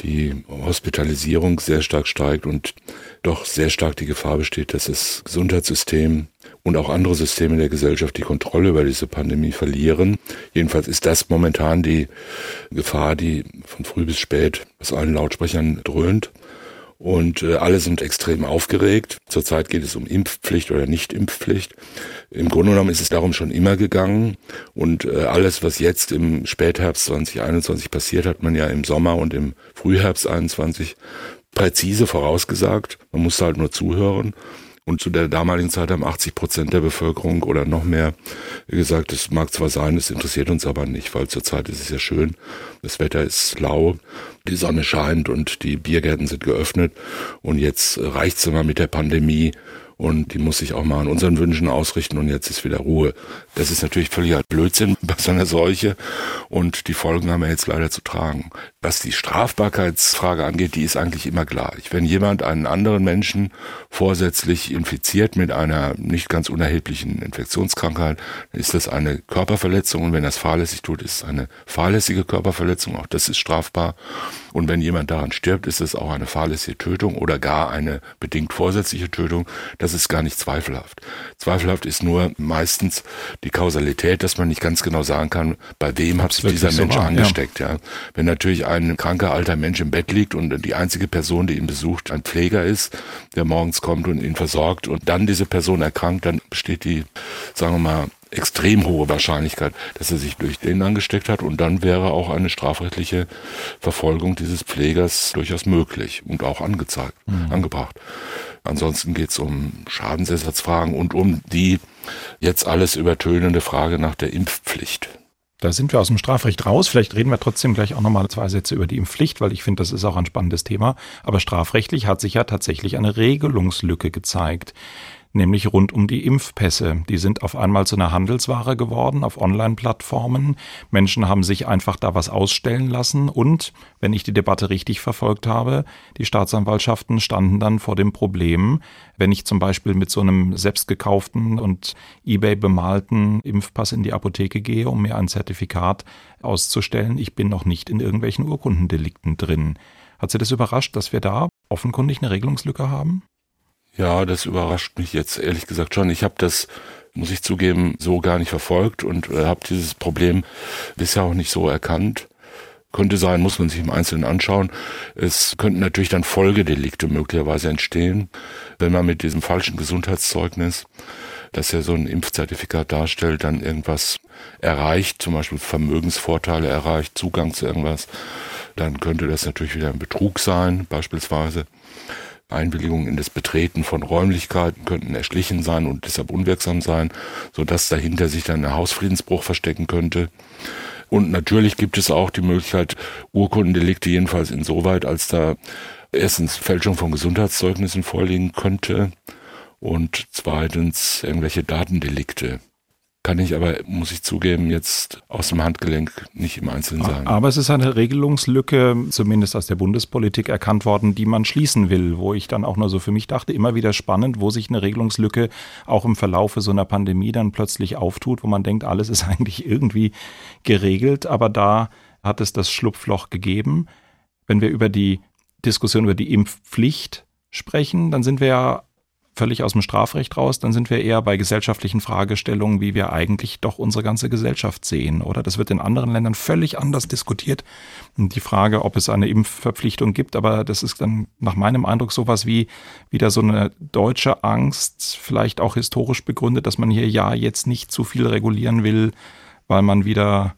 die Hospitalisierung sehr stark steigt und doch sehr stark die Gefahr besteht, dass das Gesundheitssystem und auch andere Systeme der Gesellschaft die Kontrolle über diese Pandemie verlieren. Jedenfalls ist das momentan die Gefahr, die von früh bis spät aus allen Lautsprechern dröhnt. Und äh, alle sind extrem aufgeregt. Zurzeit geht es um Impfpflicht oder Nicht-Impfpflicht. Im Grunde genommen ist es darum schon immer gegangen. Und äh, alles, was jetzt im Spätherbst 2021 passiert, hat man ja im Sommer und im Frühherbst 2021 präzise vorausgesagt. Man musste halt nur zuhören. Und zu der damaligen Zeit haben 80 Prozent der Bevölkerung oder noch mehr gesagt, es mag zwar sein, es interessiert uns aber nicht, weil zurzeit ist es ja schön, das Wetter ist lau, die Sonne scheint und die Biergärten sind geöffnet. Und jetzt reicht's immer mit der Pandemie und die muss sich auch mal an unseren Wünschen ausrichten und jetzt ist wieder Ruhe. Das ist natürlich völliger Blödsinn bei so einer Seuche und die Folgen haben wir jetzt leider zu tragen. Was die Strafbarkeitsfrage angeht, die ist eigentlich immer gleich. Wenn jemand einen anderen Menschen vorsätzlich infiziert mit einer nicht ganz unerheblichen Infektionskrankheit, ist das eine Körperverletzung und wenn das fahrlässig tut, ist es eine fahrlässige Körperverletzung, auch das ist strafbar. Und wenn jemand daran stirbt, ist es auch eine fahrlässige Tötung oder gar eine bedingt vorsätzliche Tötung. Das ist gar nicht zweifelhaft. Zweifelhaft ist nur meistens die Kausalität, dass man nicht ganz genau sagen kann, bei wem hat sich dieser Mensch so angesteckt. Ja. ja. Wenn natürlich ein kranker alter Mensch im Bett liegt und die einzige Person, die ihn besucht, ein Pfleger ist, der morgens kommt und ihn versorgt und dann diese Person erkrankt, dann besteht die, sagen wir mal, extrem hohe Wahrscheinlichkeit, dass er sich durch den angesteckt hat und dann wäre auch eine strafrechtliche Verfolgung dieses Pflegers durchaus möglich und auch angezeigt, mhm. angebracht. Ansonsten geht es um Schadensersatzfragen und um die jetzt alles übertönende Frage nach der Impfpflicht. Da sind wir aus dem Strafrecht raus. Vielleicht reden wir trotzdem gleich auch nochmal zwei Sätze über die Impfpflicht, weil ich finde, das ist auch ein spannendes Thema. Aber strafrechtlich hat sich ja tatsächlich eine Regelungslücke gezeigt nämlich rund um die Impfpässe. Die sind auf einmal zu einer Handelsware geworden auf Online-Plattformen. Menschen haben sich einfach da was ausstellen lassen und, wenn ich die Debatte richtig verfolgt habe, die Staatsanwaltschaften standen dann vor dem Problem, wenn ich zum Beispiel mit so einem selbstgekauften und eBay bemalten Impfpass in die Apotheke gehe, um mir ein Zertifikat auszustellen, ich bin noch nicht in irgendwelchen Urkundendelikten drin. Hat Sie das überrascht, dass wir da offenkundig eine Regelungslücke haben? Ja, das überrascht mich jetzt ehrlich gesagt schon. Ich habe das, muss ich zugeben, so gar nicht verfolgt und äh, habe dieses Problem bisher auch nicht so erkannt. Könnte sein, muss man sich im Einzelnen anschauen. Es könnten natürlich dann Folgedelikte möglicherweise entstehen, wenn man mit diesem falschen Gesundheitszeugnis, das ja so ein Impfzertifikat darstellt, dann irgendwas erreicht, zum Beispiel Vermögensvorteile erreicht, Zugang zu irgendwas, dann könnte das natürlich wieder ein Betrug sein, beispielsweise. Einwilligungen in das Betreten von Räumlichkeiten könnten erschlichen sein und deshalb unwirksam sein, so dass dahinter sich dann ein Hausfriedensbruch verstecken könnte. Und natürlich gibt es auch die Möglichkeit, Urkundendelikte jedenfalls insoweit, als da erstens Fälschung von Gesundheitszeugnissen vorliegen könnte und zweitens irgendwelche Datendelikte. Kann ich aber, muss ich zugeben, jetzt aus dem Handgelenk nicht im Einzelnen sagen. Aber es ist eine Regelungslücke, zumindest aus der Bundespolitik erkannt worden, die man schließen will, wo ich dann auch nur so für mich dachte, immer wieder spannend, wo sich eine Regelungslücke auch im Verlaufe so einer Pandemie dann plötzlich auftut, wo man denkt, alles ist eigentlich irgendwie geregelt, aber da hat es das Schlupfloch gegeben. Wenn wir über die Diskussion über die Impfpflicht sprechen, dann sind wir ja völlig aus dem Strafrecht raus, dann sind wir eher bei gesellschaftlichen Fragestellungen, wie wir eigentlich doch unsere ganze Gesellschaft sehen, oder? Das wird in anderen Ländern völlig anders diskutiert. Die Frage, ob es eine Impfverpflichtung gibt, aber das ist dann nach meinem Eindruck sowas wie wieder so eine deutsche Angst, vielleicht auch historisch begründet, dass man hier ja jetzt nicht zu viel regulieren will, weil man wieder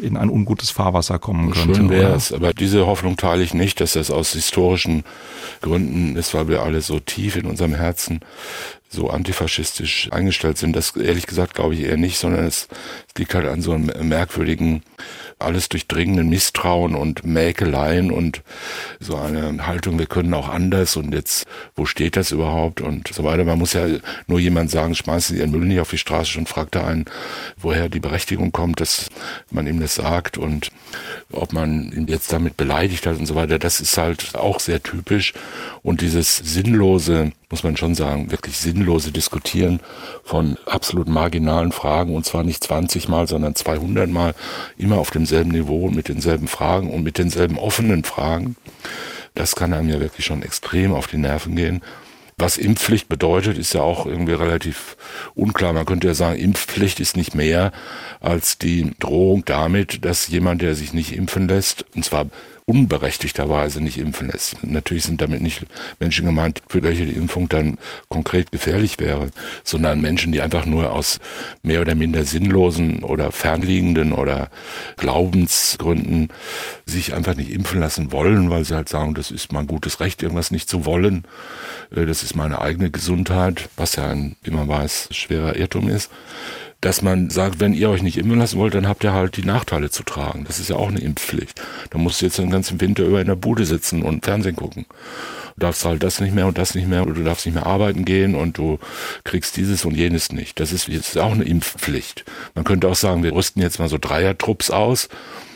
in ein ungutes Fahrwasser kommen könnte. Schön wäre es, aber diese Hoffnung teile ich nicht, dass das aus historischen Gründen ist, weil wir alle so tief in unserem Herzen so antifaschistisch eingestellt sind. Das ehrlich gesagt glaube ich eher nicht, sondern es, liegt halt an so einem merkwürdigen alles durchdringenden Misstrauen und Mäkeleien und so eine Haltung, wir können auch anders und jetzt, wo steht das überhaupt und so weiter. Man muss ja nur jemand sagen, schmeißen Sie Ihren Müll nicht auf die Straße und fragt da einen, woher die Berechtigung kommt, dass man ihm das sagt und ob man ihn jetzt damit beleidigt hat und so weiter. Das ist halt auch sehr typisch und dieses sinnlose, muss man schon sagen, wirklich sinnlose Diskutieren von absolut marginalen Fragen und zwar nicht 20 Mal, sondern 200 Mal, immer auf demselben Niveau, mit denselben Fragen und mit denselben offenen Fragen. Das kann einem ja wirklich schon extrem auf die Nerven gehen. Was Impfpflicht bedeutet, ist ja auch irgendwie relativ unklar. Man könnte ja sagen, Impfpflicht ist nicht mehr als die Drohung damit, dass jemand, der sich nicht impfen lässt, und zwar unberechtigterweise nicht impfen lässt. Natürlich sind damit nicht Menschen gemeint, für welche die Impfung dann konkret gefährlich wäre, sondern Menschen, die einfach nur aus mehr oder minder sinnlosen oder fernliegenden oder Glaubensgründen sich einfach nicht impfen lassen wollen, weil sie halt sagen, das ist mein gutes Recht, irgendwas nicht zu wollen. Äh, das ist meine eigene Gesundheit, was ja ein, wie man weiß, schwerer Irrtum ist dass man sagt, wenn ihr euch nicht impfen lassen wollt, dann habt ihr halt die Nachteile zu tragen. Das ist ja auch eine Impfpflicht. Da musst du jetzt den ganzen Winter über in der Bude sitzen und Fernsehen gucken. Du darfst halt das nicht mehr und das nicht mehr oder du darfst nicht mehr arbeiten gehen und du kriegst dieses und jenes nicht. Das ist jetzt auch eine Impfpflicht. Man könnte auch sagen, wir rüsten jetzt mal so Dreiertrupps aus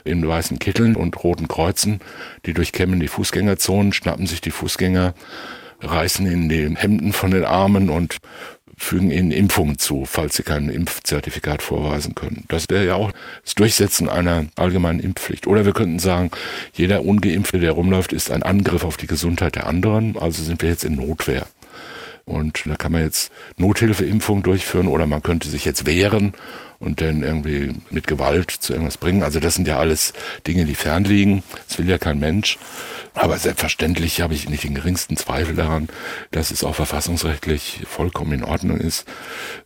in weißen Kitteln und roten Kreuzen. Die durchkämmen die Fußgängerzonen, schnappen sich die Fußgänger reißen ihnen die Hemden von den Armen und fügen ihnen Impfungen zu, falls sie kein Impfzertifikat vorweisen können. Das wäre ja auch das Durchsetzen einer allgemeinen Impfpflicht. Oder wir könnten sagen, jeder Ungeimpfte, der rumläuft, ist ein Angriff auf die Gesundheit der anderen. Also sind wir jetzt in Notwehr. Und da kann man jetzt Nothilfeimpfungen durchführen oder man könnte sich jetzt wehren und dann irgendwie mit Gewalt zu irgendwas bringen. Also das sind ja alles Dinge, die fernliegen. Das will ja kein Mensch. Aber selbstverständlich habe ich nicht den geringsten Zweifel daran, dass es auch verfassungsrechtlich vollkommen in Ordnung ist,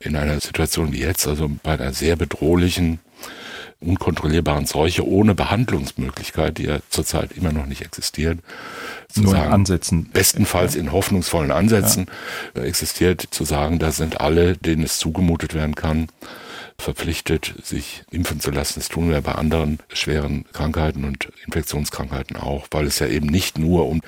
in einer Situation wie jetzt, also bei einer sehr bedrohlichen, unkontrollierbaren Seuche ohne Behandlungsmöglichkeit, die ja zurzeit immer noch nicht existiert, nur in Ansätzen. Bestenfalls in hoffnungsvollen Ansätzen ja. existiert, zu sagen, da sind alle, denen es zugemutet werden kann, verpflichtet, sich impfen zu lassen. Das tun wir bei anderen schweren Krankheiten und Infektionskrankheiten auch, weil es ja eben nicht nur um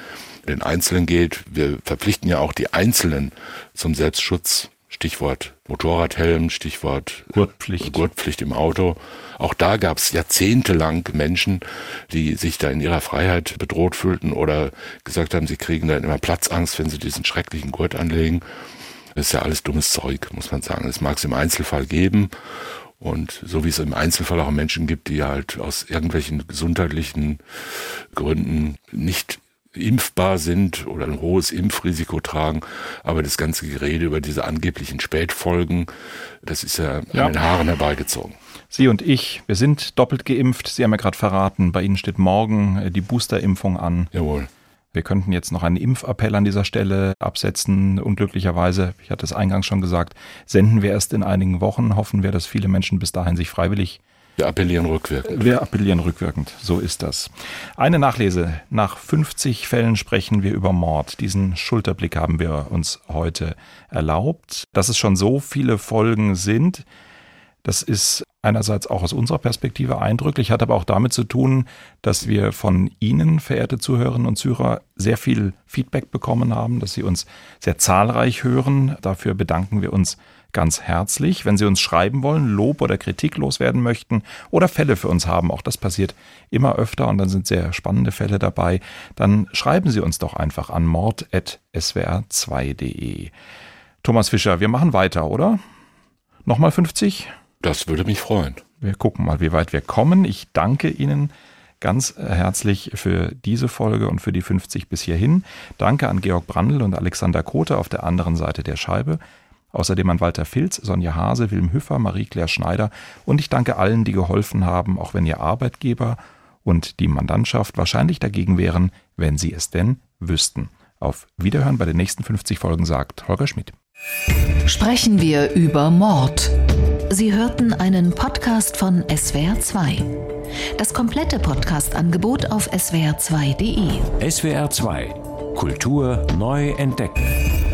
den Einzelnen geht. Wir verpflichten ja auch die Einzelnen zum Selbstschutz. Stichwort Motorradhelm, Stichwort Gurtpflicht. Gurtpflicht im Auto. Auch da gab es jahrzehntelang Menschen, die sich da in ihrer Freiheit bedroht fühlten oder gesagt haben, sie kriegen dann immer Platzangst, wenn sie diesen schrecklichen Gurt anlegen. Das ist ja alles dummes Zeug, muss man sagen. Das mag es im Einzelfall geben. Und so wie es im Einzelfall auch Menschen gibt, die halt aus irgendwelchen gesundheitlichen Gründen nicht impfbar sind oder ein hohes Impfrisiko tragen. Aber das ganze Gerede über diese angeblichen Spätfolgen, das ist ja, ja. an den Haaren herbeigezogen. Sie und ich, wir sind doppelt geimpft. Sie haben ja gerade verraten, bei Ihnen steht morgen äh, die Boosterimpfung an. Jawohl. Wir könnten jetzt noch einen Impfappell an dieser Stelle absetzen. Unglücklicherweise, ich hatte es eingangs schon gesagt, senden wir erst in einigen Wochen. Hoffen wir, dass viele Menschen bis dahin sich freiwillig wir appellieren rückwirkend. Wir appellieren rückwirkend, so ist das. Eine Nachlese. Nach 50 Fällen sprechen wir über Mord. Diesen Schulterblick haben wir uns heute erlaubt. Dass es schon so viele Folgen sind, Das ist einerseits auch aus unserer Perspektive eindrücklich, hat aber auch damit zu tun, dass wir von Ihnen, verehrte Zuhörerinnen und Zuhörer, sehr viel Feedback bekommen haben, dass Sie uns sehr zahlreich hören. Dafür bedanken wir uns ganz herzlich. Wenn Sie uns schreiben wollen, Lob oder Kritik loswerden möchten oder Fälle für uns haben, auch das passiert immer öfter und dann sind sehr spannende Fälle dabei, dann schreiben Sie uns doch einfach an mord.swr2.de. Thomas Fischer, wir machen weiter, oder? Nochmal 50? Das würde mich freuen. Wir gucken mal, wie weit wir kommen. Ich danke Ihnen ganz herzlich für diese Folge und für die 50 bis hierhin. Danke an Georg Brandl und Alexander Kote auf der anderen Seite der Scheibe. Außerdem an Walter Filz, Sonja Hase, Wilm Hüffer, Marie-Claire Schneider und ich danke allen, die geholfen haben, auch wenn ihr Arbeitgeber und die Mandantschaft wahrscheinlich dagegen wären, wenn sie es denn wüssten. Auf Wiederhören bei den nächsten 50 Folgen sagt Holger Schmidt. Sprechen wir über Mord. Sie hörten einen Podcast von SWR2. Das komplette Podcast-Angebot auf swr2.de. SWR2 Kultur neu entdecken.